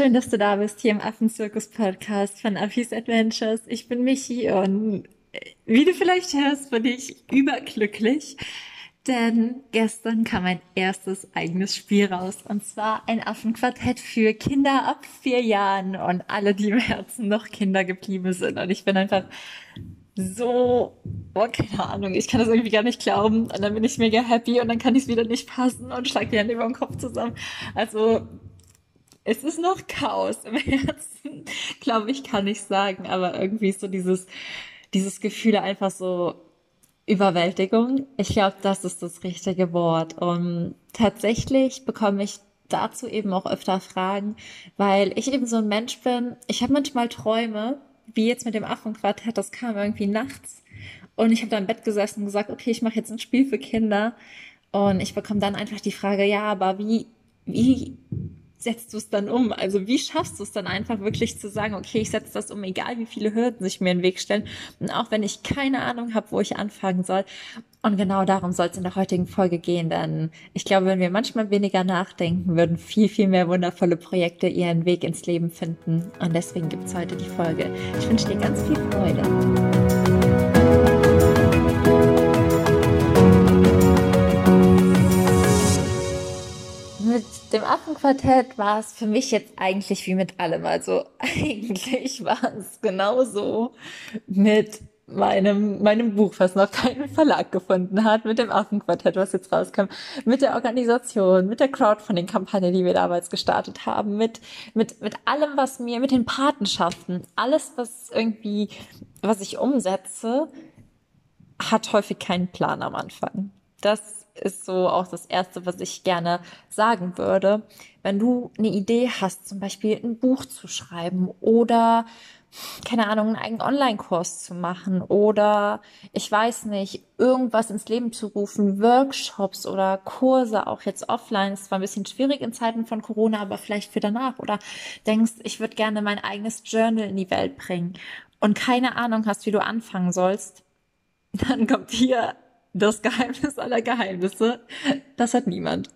Schön, dass du da bist hier im Affenzirkus-Podcast von Affis Adventures. Ich bin Michi und äh, wie du vielleicht hörst, bin ich überglücklich, denn gestern kam mein erstes eigenes Spiel raus und zwar ein Affenquartett für Kinder ab vier Jahren und alle, die im Herzen noch Kinder geblieben sind. Und ich bin einfach so, oh, keine Ahnung, ich kann das irgendwie gar nicht glauben. Und dann bin ich mega happy und dann kann ich es wieder nicht passen und schlag die Hände über den Kopf zusammen. Also, es ist noch Chaos im Herzen, glaube ich, kann ich sagen. Aber irgendwie so dieses, dieses Gefühl einfach so Überwältigung. Ich glaube, das ist das richtige Wort. Und tatsächlich bekomme ich dazu eben auch öfter Fragen, weil ich eben so ein Mensch bin. Ich habe manchmal Träume, wie jetzt mit dem Affenquartett, das kam irgendwie nachts. Und ich habe da im Bett gesessen und gesagt, okay, ich mache jetzt ein Spiel für Kinder. Und ich bekomme dann einfach die Frage, ja, aber wie, wie setzt du es dann um? Also wie schaffst du es dann einfach wirklich zu sagen, okay, ich setze das um, egal wie viele Hürden sich mir in den Weg stellen. Und auch wenn ich keine Ahnung habe, wo ich anfangen soll. Und genau darum soll es in der heutigen Folge gehen, denn ich glaube, wenn wir manchmal weniger nachdenken, würden viel, viel mehr wundervolle Projekte ihren Weg ins Leben finden. Und deswegen gibt's heute die Folge. Ich wünsche dir ganz viel Freude. Mit dem Affenquartett war es für mich jetzt eigentlich wie mit allem. Also eigentlich war es genauso mit meinem, meinem Buch, was noch keinen Verlag gefunden hat, mit dem Affenquartett, was jetzt rauskam, mit der Organisation, mit der Crowdfunding-Kampagne, die wir damals gestartet haben, mit, mit, mit allem, was mir, mit den Patenschaften, alles, was irgendwie, was ich umsetze, hat häufig keinen Plan am Anfang. Das ist so auch das Erste, was ich gerne sagen würde. Wenn du eine Idee hast, zum Beispiel ein Buch zu schreiben oder keine Ahnung, einen eigenen Online-Kurs zu machen oder ich weiß nicht, irgendwas ins Leben zu rufen, Workshops oder Kurse, auch jetzt offline. Es war ein bisschen schwierig in Zeiten von Corona, aber vielleicht für danach. Oder denkst, ich würde gerne mein eigenes Journal in die Welt bringen und keine Ahnung hast, wie du anfangen sollst, dann kommt hier das Geheimnis aller Geheimnisse, das hat niemand.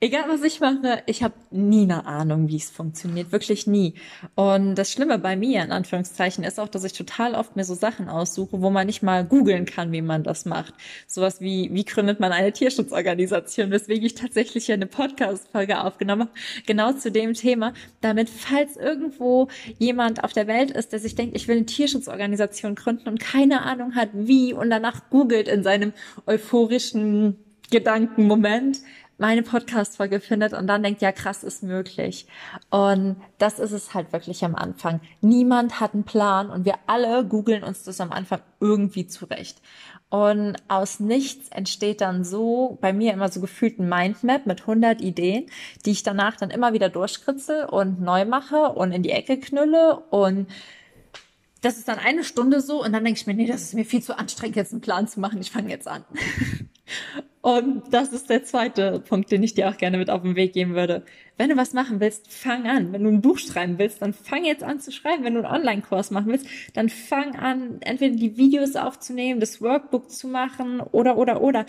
Egal was ich mache, ich habe nie eine Ahnung, wie es funktioniert, wirklich nie. Und das Schlimme bei mir in Anführungszeichen ist auch, dass ich total oft mir so Sachen aussuche, wo man nicht mal googeln kann, wie man das macht. Sowas wie wie gründet man eine Tierschutzorganisation, weswegen ich tatsächlich hier eine Podcast Folge aufgenommen habe, genau zu dem Thema, damit falls irgendwo jemand auf der Welt ist, der sich denkt, ich will eine Tierschutzorganisation gründen und keine Ahnung hat, wie und danach googelt in seinem euphorischen Gedankenmoment, meine Podcast-Folge findet und dann denkt, ja krass, ist möglich. Und das ist es halt wirklich am Anfang. Niemand hat einen Plan und wir alle googeln uns das am Anfang irgendwie zurecht. Und aus nichts entsteht dann so, bei mir immer so gefühlt ein Mindmap mit 100 Ideen, die ich danach dann immer wieder durchkritzel und neu mache und in die Ecke knülle und das ist dann eine Stunde so und dann denke ich mir, nee, das ist mir viel zu anstrengend, jetzt einen Plan zu machen. Ich fange jetzt an. Und das ist der zweite Punkt, den ich dir auch gerne mit auf den Weg geben würde. Wenn du was machen willst, fang an. Wenn du ein Buch schreiben willst, dann fang jetzt an zu schreiben. Wenn du einen Online-Kurs machen willst, dann fang an, entweder die Videos aufzunehmen, das Workbook zu machen oder, oder, oder.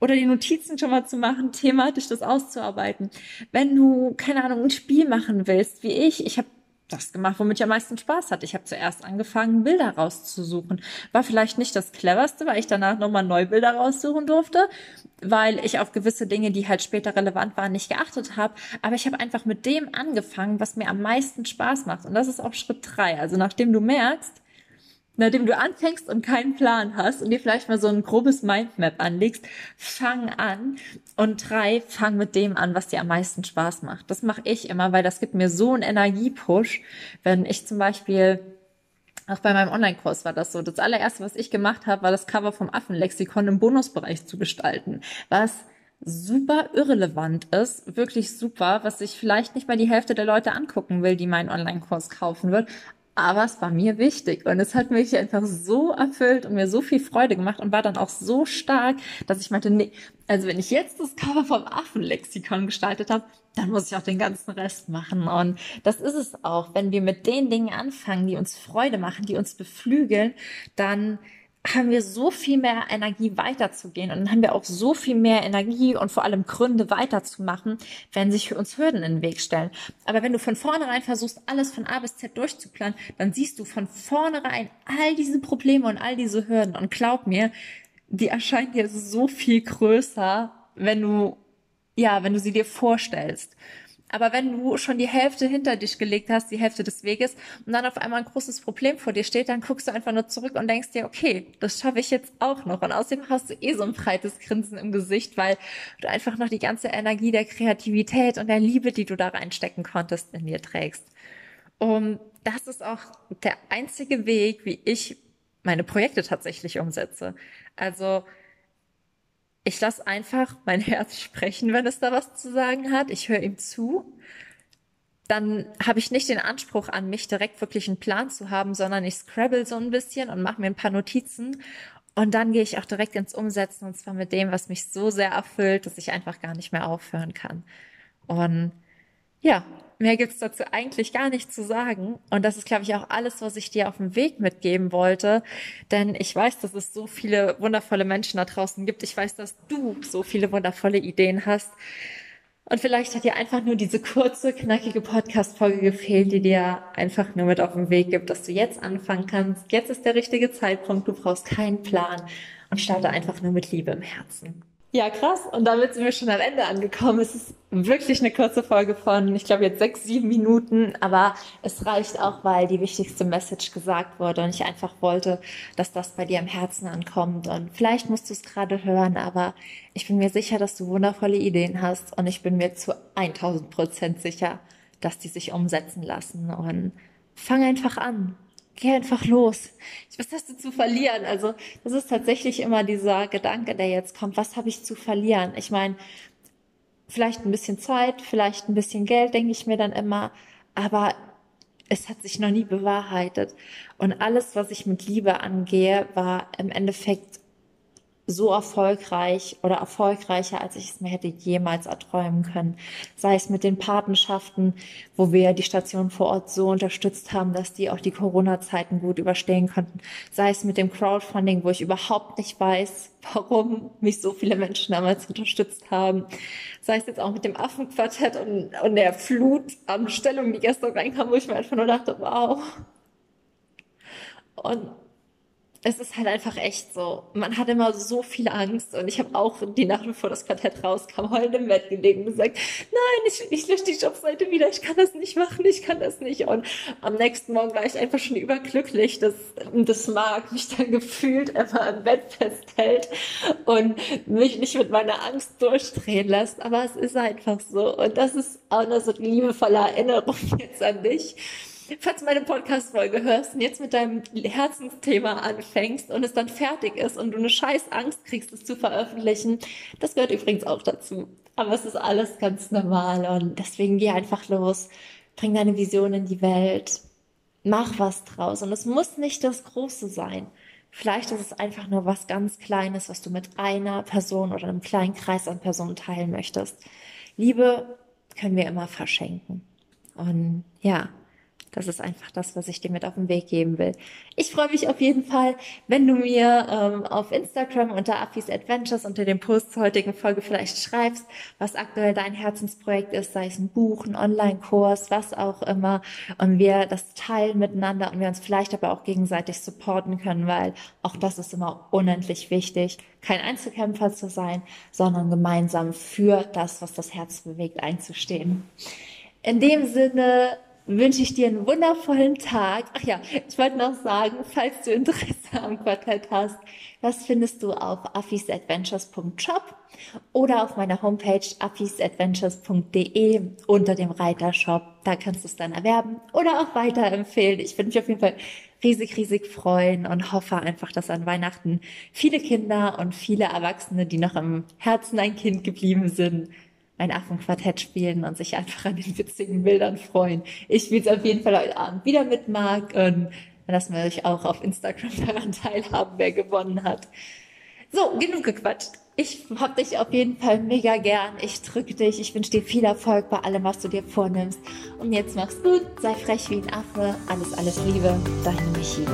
Oder die Notizen schon mal zu machen, thematisch das auszuarbeiten. Wenn du, keine Ahnung, ein Spiel machen willst, wie ich, ich habe das gemacht, womit ich am meisten Spaß hatte. Ich habe zuerst angefangen, Bilder rauszusuchen. War vielleicht nicht das cleverste, weil ich danach nochmal neue Bilder raussuchen durfte, weil ich auf gewisse Dinge, die halt später relevant waren, nicht geachtet habe. Aber ich habe einfach mit dem angefangen, was mir am meisten Spaß macht. Und das ist auch Schritt drei. Also nachdem du merkst, nachdem du anfängst und keinen Plan hast und dir vielleicht mal so ein grobes Mindmap anlegst, fang an und drei, fang mit dem an, was dir am meisten Spaß macht. Das mache ich immer, weil das gibt mir so einen Energiepush, wenn ich zum Beispiel auch bei meinem Online-Kurs war das so. Das allererste, was ich gemacht habe, war das Cover vom Affenlexikon im Bonusbereich zu gestalten, was super irrelevant ist, wirklich super, was sich vielleicht nicht mal die Hälfte der Leute angucken will, die meinen Online-Kurs kaufen wird, aber es war mir wichtig und es hat mich einfach so erfüllt und mir so viel Freude gemacht und war dann auch so stark, dass ich meinte, nee, also wenn ich jetzt das Cover vom Affenlexikon gestaltet habe, dann muss ich auch den ganzen Rest machen. Und das ist es auch. Wenn wir mit den Dingen anfangen, die uns Freude machen, die uns beflügeln, dann haben wir so viel mehr Energie weiterzugehen und dann haben wir auch so viel mehr Energie und vor allem Gründe weiterzumachen, wenn sich für uns Hürden in den Weg stellen. Aber wenn du von vornherein versuchst, alles von A bis Z durchzuplanen, dann siehst du von vornherein all diese Probleme und all diese Hürden und glaub mir, die erscheinen dir so viel größer, wenn du, ja, wenn du sie dir vorstellst. Aber wenn du schon die Hälfte hinter dich gelegt hast, die Hälfte des Weges, und dann auf einmal ein großes Problem vor dir steht, dann guckst du einfach nur zurück und denkst dir, okay, das schaffe ich jetzt auch noch. Und außerdem hast du eh so ein breites Grinsen im Gesicht, weil du einfach noch die ganze Energie der Kreativität und der Liebe, die du da reinstecken konntest, in dir trägst. Und das ist auch der einzige Weg, wie ich meine Projekte tatsächlich umsetze. Also ich lasse einfach mein Herz sprechen, wenn es da was zu sagen hat. Ich höre ihm zu. Dann habe ich nicht den Anspruch an mich, direkt wirklich einen Plan zu haben, sondern ich scrabble so ein bisschen und mache mir ein paar Notizen. Und dann gehe ich auch direkt ins Umsetzen und zwar mit dem, was mich so sehr erfüllt, dass ich einfach gar nicht mehr aufhören kann. Und ja, mehr gibt's dazu eigentlich gar nicht zu sagen. Und das ist, glaube ich, auch alles, was ich dir auf dem Weg mitgeben wollte. Denn ich weiß, dass es so viele wundervolle Menschen da draußen gibt. Ich weiß, dass du so viele wundervolle Ideen hast. Und vielleicht hat dir einfach nur diese kurze, knackige Podcast-Folge gefehlt, die dir einfach nur mit auf den Weg gibt, dass du jetzt anfangen kannst. Jetzt ist der richtige Zeitpunkt. Du brauchst keinen Plan und starte einfach nur mit Liebe im Herzen. Ja, krass. Und damit sind wir schon am Ende angekommen. Es ist wirklich eine kurze Folge von, ich glaube, jetzt sechs, sieben Minuten. Aber es reicht auch, weil die wichtigste Message gesagt wurde und ich einfach wollte, dass das bei dir im Herzen ankommt. Und vielleicht musst du es gerade hören, aber ich bin mir sicher, dass du wundervolle Ideen hast. Und ich bin mir zu 1000 Prozent sicher, dass die sich umsetzen lassen. Und fang einfach an geh einfach los. Was hast du zu verlieren? Also das ist tatsächlich immer dieser Gedanke, der jetzt kommt, was habe ich zu verlieren? Ich meine, vielleicht ein bisschen Zeit, vielleicht ein bisschen Geld, denke ich mir dann immer, aber es hat sich noch nie bewahrheitet. Und alles, was ich mit Liebe angehe, war im Endeffekt so erfolgreich oder erfolgreicher, als ich es mir hätte jemals erträumen können. Sei es mit den Patenschaften, wo wir die Station vor Ort so unterstützt haben, dass die auch die Corona-Zeiten gut überstehen konnten. Sei es mit dem Crowdfunding, wo ich überhaupt nicht weiß, warum mich so viele Menschen damals unterstützt haben. Sei es jetzt auch mit dem Affenquartett und, und der Flut an Stellungen, die gestern reinkam, wo ich mir einfach nur dachte, wow. Und es ist halt einfach echt so. Man hat immer so viel Angst und ich habe auch die Nacht, bevor das Quartett rauskam, heulend im Bett gelegen und gesagt, nein, ich, ich lösche die Jobseite wieder, ich kann das nicht machen, ich kann das nicht. Und am nächsten Morgen war ich einfach schon überglücklich, dass das Mark mich dann gefühlt immer im Bett festhält und mich nicht mit meiner Angst durchdrehen lässt. Aber es ist einfach so. Und das ist auch noch so eine liebevolle Erinnerung jetzt an dich falls du meine Podcast-Folge hörst und jetzt mit deinem Herzensthema anfängst und es dann fertig ist und du eine scheiß Angst kriegst, es zu veröffentlichen, das gehört übrigens auch dazu. Aber es ist alles ganz normal und deswegen geh einfach los, bring deine Vision in die Welt, mach was draus und es muss nicht das Große sein. Vielleicht ist es einfach nur was ganz Kleines, was du mit einer Person oder einem kleinen Kreis an Personen teilen möchtest. Liebe können wir immer verschenken. Und ja, das ist einfach das, was ich dir mit auf den Weg geben will. Ich freue mich auf jeden Fall, wenn du mir ähm, auf Instagram unter Affis Adventures unter dem Post zur heutigen Folge vielleicht schreibst, was aktuell dein Herzensprojekt ist, sei es ein Buch, ein Online-Kurs, was auch immer, und wir das teilen miteinander und wir uns vielleicht aber auch gegenseitig supporten können, weil auch das ist immer unendlich wichtig, kein Einzelkämpfer zu sein, sondern gemeinsam für das, was das Herz bewegt, einzustehen. In dem Sinne, wünsche ich dir einen wundervollen Tag. Ach ja, ich wollte noch sagen, falls du Interesse am Quartett hast, das findest du auf affisadventures.shop oder auf meiner Homepage affisadventures.de unter dem Reiter Shop. Da kannst du es dann erwerben oder auch weiterempfehlen. Ich würde mich auf jeden Fall riesig, riesig freuen und hoffe einfach, dass an Weihnachten viele Kinder und viele Erwachsene, die noch im Herzen ein Kind geblieben sind, ein Affenquartett spielen und sich einfach an den witzigen Bildern freuen. Ich spiele es auf jeden Fall heute Abend wieder mit Marc und lassen wir euch auch auf Instagram daran teilhaben, wer gewonnen hat. So, genug gequatscht. Ich hab dich auf jeden Fall mega gern. Ich drücke dich. Ich wünsche dir viel Erfolg bei allem, was du dir vornimmst. Und jetzt mach's gut. Sei frech wie ein Affe. Alles, alles Liebe. Deine Michi.